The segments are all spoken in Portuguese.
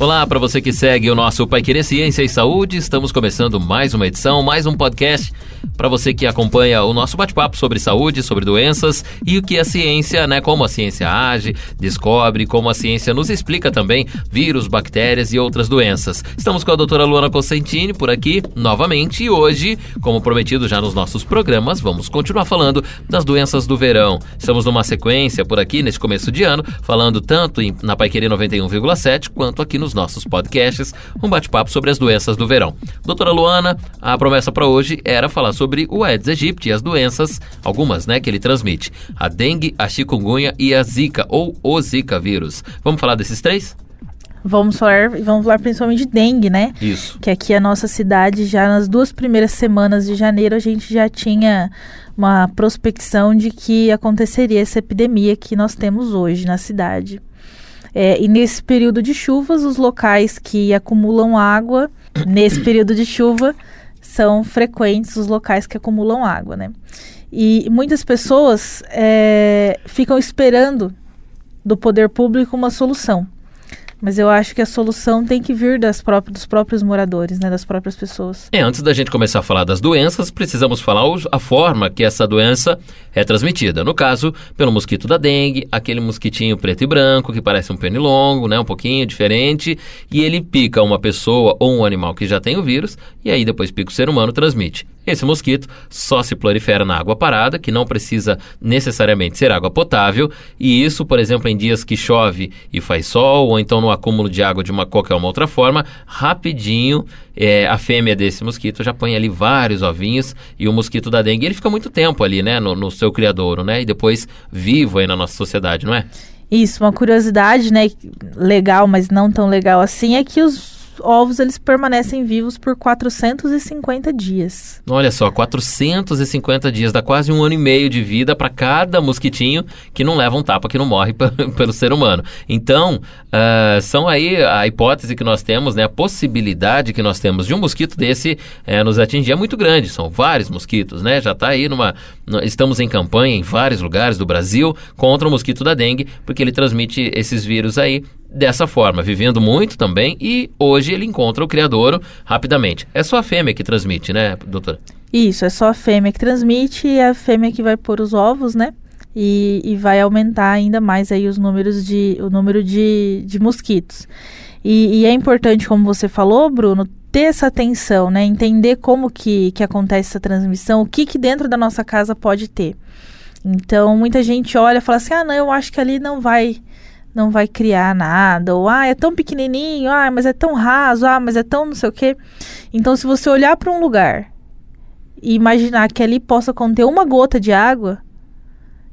Olá, para você que segue o nosso Pai Querer Ciência e Saúde, estamos começando mais uma edição, mais um podcast para você que acompanha o nosso bate-papo sobre saúde, sobre doenças e o que a ciência, né, como a ciência age, descobre, como a ciência nos explica também vírus, bactérias e outras doenças. Estamos com a doutora Luana Cosentini por aqui novamente e hoje, como prometido já nos nossos programas, vamos continuar falando das doenças do verão. Estamos numa sequência por aqui nesse começo de ano, falando tanto na Pai Querer 91,7 quanto aqui no nos nossos podcasts um bate-papo sobre as doenças do verão. Doutora Luana, a promessa para hoje era falar sobre o Aedes aegypti e as doenças, algumas, né, que ele transmite: a dengue, a chikungunya e a zika ou o zika vírus. Vamos falar desses três? Vamos falar, vamos falar principalmente de dengue, né? Isso. Que aqui a nossa cidade, já nas duas primeiras semanas de janeiro, a gente já tinha uma prospecção de que aconteceria essa epidemia que nós temos hoje na cidade. É, e nesse período de chuvas, os locais que acumulam água, nesse período de chuva, são frequentes os locais que acumulam água, né? E muitas pessoas é, ficam esperando do poder público uma solução. Mas eu acho que a solução tem que vir das próprias, dos próprios moradores, né, das próprias pessoas. É, antes da gente começar a falar das doenças, precisamos falar a forma que essa doença é transmitida. No caso, pelo mosquito da dengue, aquele mosquitinho preto e branco que parece um pernilongo, né, um pouquinho diferente, e ele pica uma pessoa ou um animal que já tem o vírus, e aí depois pica o ser humano, transmite. Esse mosquito só se prolifera na água parada, que não precisa necessariamente ser água potável, e isso, por exemplo, em dias que chove e faz sol, ou então no acúmulo de água de uma qualquer uma outra forma, rapidinho é, a fêmea desse mosquito já põe ali vários ovinhos e o mosquito da dengue ele fica muito tempo ali, né, no, no seu criadouro, né, e depois vivo aí na nossa sociedade, não é? Isso, uma curiosidade, né, legal, mas não tão legal assim, é que os ovos eles permanecem vivos por 450 dias. Olha só, 450 dias, dá quase um ano e meio de vida para cada mosquitinho que não leva um tapa, que não morre pelo ser humano. Então, uh, são aí a hipótese que nós temos, né, a possibilidade que nós temos de um mosquito desse uh, nos atingir é muito grande. São vários mosquitos, né? Já está aí numa. Estamos em campanha em vários lugares do Brasil contra o mosquito da dengue, porque ele transmite esses vírus aí dessa forma, vivendo muito também, e hoje ele encontra o criadouro rapidamente. É só a fêmea que transmite, né, doutora? Isso, é só a fêmea que transmite e a fêmea que vai pôr os ovos, né? E, e vai aumentar ainda mais aí os números de, o número de, de mosquitos. E, e é importante, como você falou, Bruno, ter essa atenção, né? Entender como que, que acontece essa transmissão, o que, que dentro da nossa casa pode ter. Então, muita gente olha e fala assim, ah, não, eu acho que ali não vai não vai criar nada, ou ah, é tão pequenininho, ah, mas é tão raso, ah, mas é tão não sei o quê. Então, se você olhar para um lugar e imaginar que ali possa conter uma gota de água,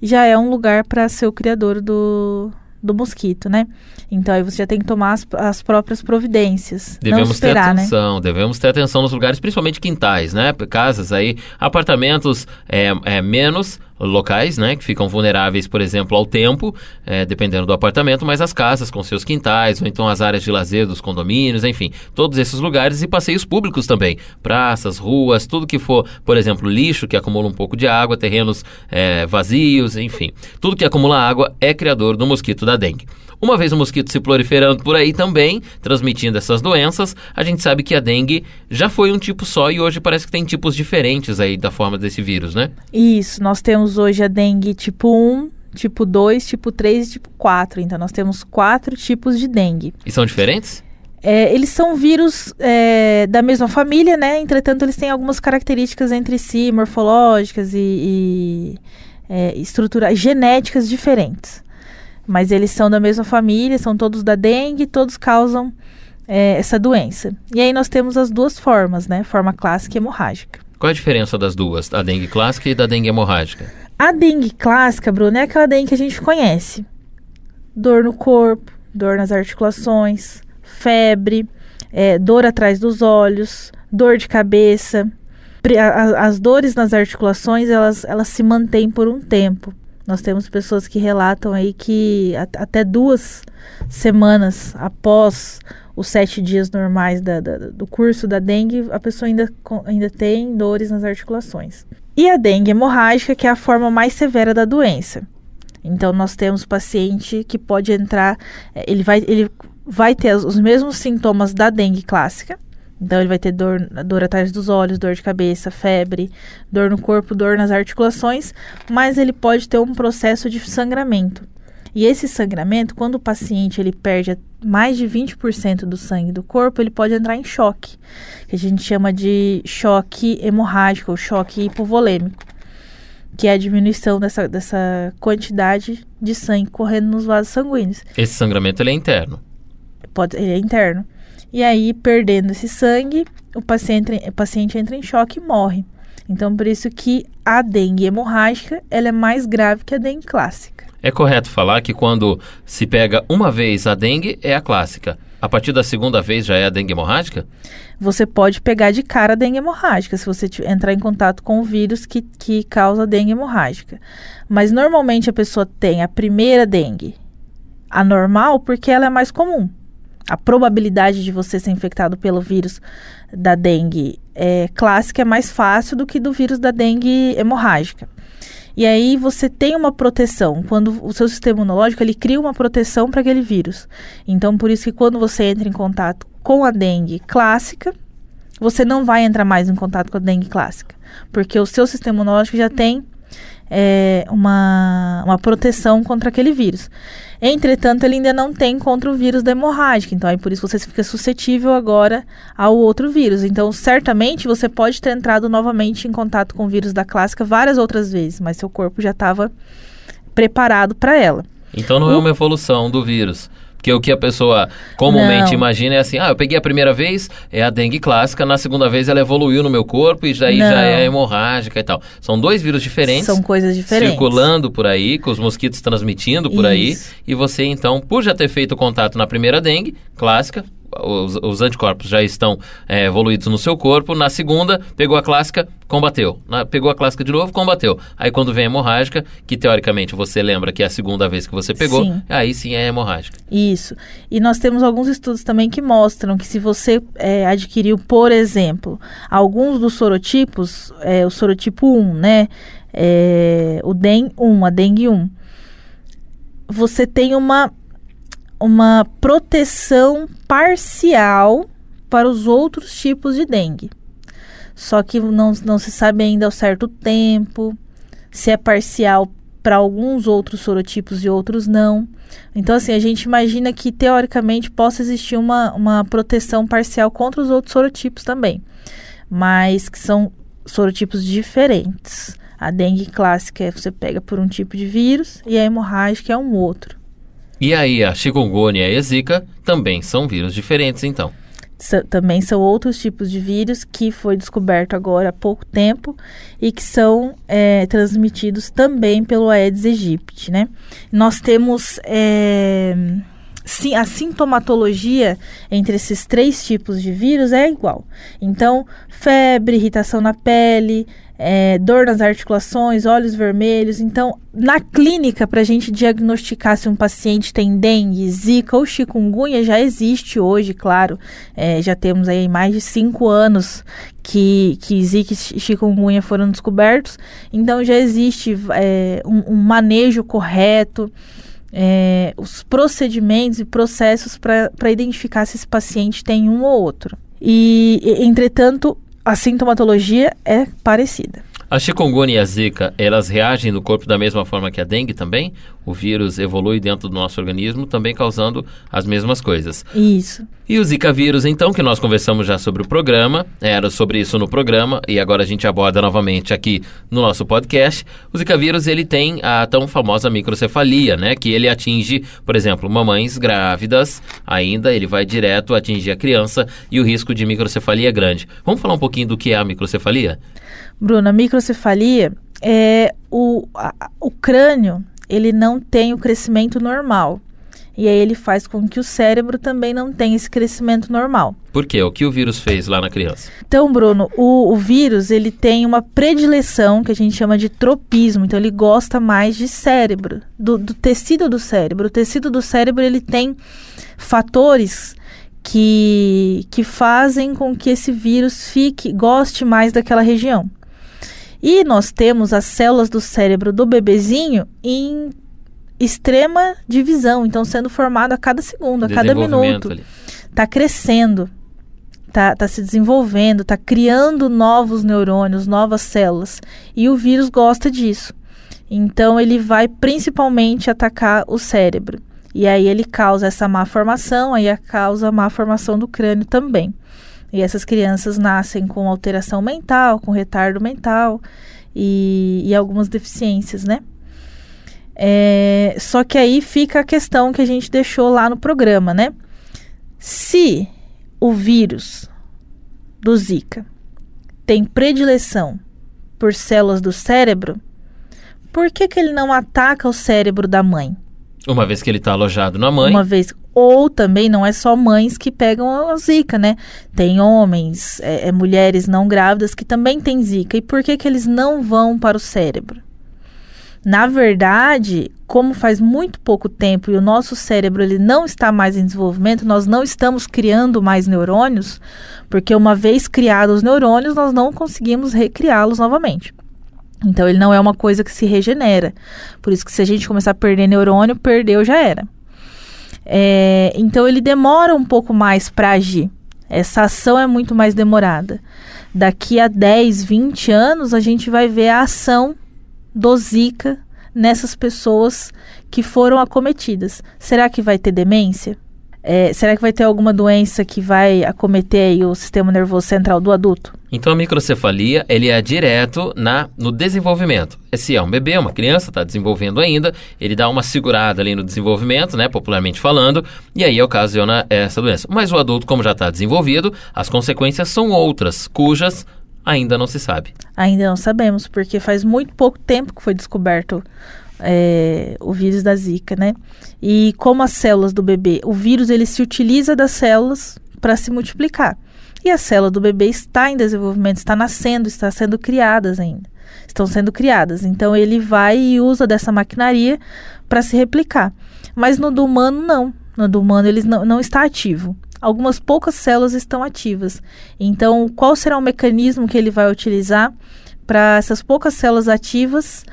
já é um lugar para ser o criador do, do mosquito, né? Então aí você já tem que tomar as, as próprias providências. Devemos esperar, ter né? atenção, né? devemos ter atenção nos lugares, principalmente quintais, né? Casas aí, apartamentos é, é menos locais, né, que ficam vulneráveis, por exemplo, ao tempo, é, dependendo do apartamento, mas as casas com seus quintais, ou então as áreas de lazer dos condomínios, enfim, todos esses lugares e passeios públicos também, praças, ruas, tudo que for, por exemplo, lixo que acumula um pouco de água, terrenos é, vazios, enfim, tudo que acumula água é criador do mosquito da dengue. Uma vez o mosquito se proliferando por aí também, transmitindo essas doenças, a gente sabe que a dengue já foi um tipo só e hoje parece que tem tipos diferentes aí da forma desse vírus, né? Isso, nós temos hoje a dengue tipo 1, tipo 2, tipo 3 e tipo 4. Então nós temos quatro tipos de dengue. E são diferentes? É, eles são vírus é, da mesma família, né? Entretanto, eles têm algumas características entre si, morfológicas e, e é, estruturais, genéticas diferentes. Mas eles são da mesma família, são todos da dengue, todos causam é, essa doença. E aí nós temos as duas formas, né? Forma clássica e hemorrágica. Qual a diferença das duas, da dengue clássica e da dengue hemorrágica? A dengue clássica, Bruno, é aquela dengue que a gente conhece. Dor no corpo, dor nas articulações, febre, é, dor atrás dos olhos, dor de cabeça. As dores nas articulações, elas, elas se mantêm por um tempo. Nós temos pessoas que relatam aí que até duas semanas após os sete dias normais da, da, do curso da dengue, a pessoa ainda, ainda tem dores nas articulações. E a dengue hemorrágica, que é a forma mais severa da doença. Então nós temos paciente que pode entrar, é, ele vai, ele vai ter os mesmos sintomas da dengue clássica. Então ele vai ter dor, dor atrás dos olhos, dor de cabeça, febre, dor no corpo, dor nas articulações, mas ele pode ter um processo de sangramento. E esse sangramento, quando o paciente ele perde mais de 20% do sangue do corpo, ele pode entrar em choque, que a gente chama de choque hemorrágico ou choque hipovolêmico, que é a diminuição dessa, dessa quantidade de sangue correndo nos vasos sanguíneos. Esse sangramento ele é interno? Pode, ele é interno. E aí, perdendo esse sangue, o paciente, o paciente entra em choque e morre. Então, por isso que a dengue hemorrágica ela é mais grave que a dengue clássica. É correto falar que quando se pega uma vez a dengue, é a clássica. A partir da segunda vez já é a dengue hemorrágica? Você pode pegar de cara a dengue hemorrágica se você entrar em contato com o vírus que, que causa dengue hemorrágica. Mas normalmente a pessoa tem a primeira dengue anormal porque ela é mais comum. A probabilidade de você ser infectado pelo vírus da dengue é, clássica é mais fácil do que do vírus da dengue hemorrágica. E aí você tem uma proteção. Quando o seu sistema imunológico ele cria uma proteção para aquele vírus. Então, por isso que quando você entra em contato com a dengue clássica, você não vai entrar mais em contato com a dengue clássica, porque o seu sistema imunológico já tem é, uma, uma proteção contra aquele vírus. Entretanto, ele ainda não tem contra o vírus da hemorrágica, então aí por isso você fica suscetível agora ao outro vírus. Então, certamente você pode ter entrado novamente em contato com o vírus da clássica várias outras vezes, mas seu corpo já estava preparado para ela. Então não é o... é uma evolução do vírus. Porque o que a pessoa comumente não. imagina é assim: ah, eu peguei a primeira vez, é a dengue clássica, na segunda vez ela evoluiu no meu corpo e daí não. já é hemorrágica e tal. São dois vírus diferentes. São coisas diferentes. Circulando por aí, com os mosquitos transmitindo por Isso. aí. E você, então, por já ter feito contato na primeira dengue clássica, os, os anticorpos já estão é, evoluídos no seu corpo. Na segunda, pegou a clássica, combateu. Na, pegou a clássica de novo, combateu. Aí quando vem a hemorrágica, que teoricamente você lembra que é a segunda vez que você pegou, sim. aí sim é hemorrágica. Isso. E nós temos alguns estudos também que mostram que se você é, adquiriu, por exemplo, alguns dos sorotipos, é, o sorotipo 1, né? É, o DEN 1, a dengue 1, você tem uma uma proteção parcial para os outros tipos de dengue. Só que não, não se sabe ainda ao certo tempo, se é parcial para alguns outros sorotipos e outros não. Então, assim, a gente imagina que teoricamente possa existir uma, uma proteção parcial contra os outros sorotipos também, mas que são sorotipos diferentes. A dengue clássica é você pega por um tipo de vírus e a hemorrágica é um outro. E aí a chikungunya e a zika também são vírus diferentes, então. também são outros tipos de vírus que foi descoberto agora há pouco tempo e que são é, transmitidos também pelo Aedes aegypti, né? Nós temos é, sim, a sintomatologia entre esses três tipos de vírus é igual. Então, febre, irritação na pele, é, dor nas articulações, olhos vermelhos. Então, na clínica, para a gente diagnosticar se um paciente tem dengue, zika ou chikungunya, já existe hoje, claro. É, já temos aí mais de cinco anos que, que zika e chikungunya foram descobertos. Então, já existe é, um, um, manejo correto. É, os procedimentos e processos para identificar se esse paciente tem um ou outro. E, entretanto, a sintomatologia é parecida. A chikungunya e a zika, elas reagem no corpo da mesma forma que a dengue também? O vírus evolui dentro do nosso organismo, também causando as mesmas coisas. Isso. E o zika vírus, então, que nós conversamos já sobre o programa, era sobre isso no programa, e agora a gente aborda novamente aqui no nosso podcast. O zika vírus, ele tem a tão famosa microcefalia, né? Que ele atinge, por exemplo, mamães grávidas, ainda ele vai direto atingir a criança e o risco de microcefalia é grande. Vamos falar um pouquinho do que é a microcefalia? Bruna, a microcefalia é o, a, o crânio, ele não tem o crescimento normal. E aí ele faz com que o cérebro também não tenha esse crescimento normal. Por quê? O que o vírus fez lá na criança? Então, Bruno, o, o vírus ele tem uma predileção que a gente chama de tropismo. Então, ele gosta mais de cérebro, do, do tecido do cérebro. O tecido do cérebro ele tem fatores que, que fazem com que esse vírus fique, goste mais daquela região. E nós temos as células do cérebro do bebezinho em extrema divisão, então sendo formado a cada segundo, a cada minuto. Está crescendo, está tá se desenvolvendo, está criando novos neurônios, novas células. E o vírus gosta disso. Então ele vai principalmente atacar o cérebro. E aí ele causa essa má formação, aí causa a má formação do crânio também. E essas crianças nascem com alteração mental, com retardo mental e, e algumas deficiências, né? É, só que aí fica a questão que a gente deixou lá no programa, né? Se o vírus do Zika tem predileção por células do cérebro, por que, que ele não ataca o cérebro da mãe? Uma vez que ele está alojado na mãe. Uma vez. Ou também não é só mães que pegam a zika, né? Tem homens, é, é, mulheres não grávidas que também têm zika. E por que, que eles não vão para o cérebro? Na verdade, como faz muito pouco tempo e o nosso cérebro ele não está mais em desenvolvimento, nós não estamos criando mais neurônios, porque uma vez criados os neurônios, nós não conseguimos recriá-los novamente. Então ele não é uma coisa que se regenera. Por isso que se a gente começar a perder neurônio, perdeu já era. É, então ele demora um pouco mais para agir. Essa ação é muito mais demorada. Daqui a 10, 20 anos, a gente vai ver a ação do Zika nessas pessoas que foram acometidas. Será que vai ter demência? É, será que vai ter alguma doença que vai acometer o sistema nervoso central do adulto? Então a microcefalia ele é direto na no desenvolvimento. Se é um bebê, uma criança está desenvolvendo ainda, ele dá uma segurada ali no desenvolvimento, né, popularmente falando, e aí ocasiona essa doença. Mas o adulto, como já está desenvolvido, as consequências são outras, cujas ainda não se sabe. Ainda não sabemos, porque faz muito pouco tempo que foi descoberto é, o vírus da Zika, né? E como as células do bebê, o vírus ele se utiliza das células para se multiplicar. E a célula do bebê está em desenvolvimento, está nascendo, está sendo criadas ainda. Estão sendo criadas. Então ele vai e usa dessa maquinaria para se replicar. Mas no do humano, não. No do humano, ele não, não está ativo. Algumas poucas células estão ativas. Então, qual será o mecanismo que ele vai utilizar para essas poucas células ativas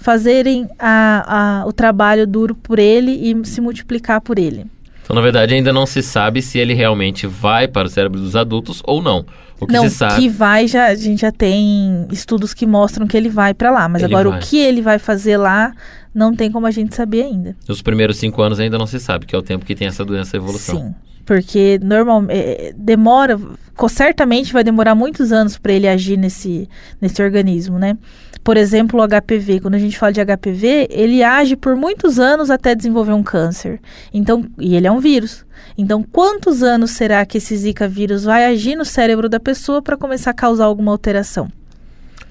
fazerem a, a, o trabalho duro por ele e se multiplicar por ele. Então, na verdade, ainda não se sabe se ele realmente vai para o cérebro dos adultos ou não. O que não, se sabe... que vai, já, a gente já tem estudos que mostram que ele vai para lá. Mas ele agora, vai. o que ele vai fazer lá, não tem como a gente saber ainda. Nos primeiros cinco anos ainda não se sabe, que é o tempo que tem essa doença evolução. Sim, porque normalmente é, demora, certamente vai demorar muitos anos para ele agir nesse, nesse organismo, né? Por exemplo, o HPV. Quando a gente fala de HPV, ele age por muitos anos até desenvolver um câncer. Então, e ele é um vírus. Então, quantos anos será que esse Zika vírus vai agir no cérebro da pessoa para começar a causar alguma alteração?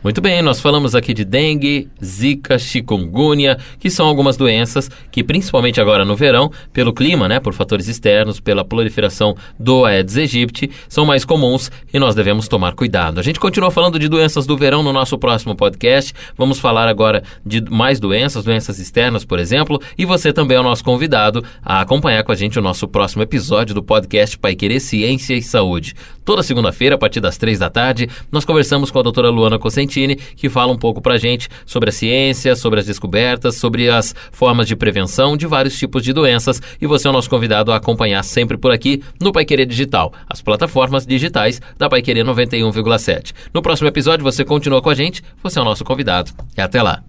Muito bem, nós falamos aqui de dengue, zika, chikungunya, que são algumas doenças que, principalmente agora no verão, pelo clima, né, por fatores externos, pela proliferação do Aedes aegypti, são mais comuns e nós devemos tomar cuidado. A gente continua falando de doenças do verão no nosso próximo podcast. Vamos falar agora de mais doenças, doenças externas, por exemplo, e você também é o nosso convidado a acompanhar com a gente o nosso próximo episódio do podcast Pai Querer Ciência e Saúde. Toda segunda-feira, a partir das três da tarde, nós conversamos com a doutora Luana Cocentini que fala um pouco para a gente sobre a ciência, sobre as descobertas, sobre as formas de prevenção de vários tipos de doenças. E você é o nosso convidado a acompanhar sempre por aqui no Pai Querer Digital, as plataformas digitais da Pai Querer 91,7. No próximo episódio você continua com a gente, você é o nosso convidado. E até lá.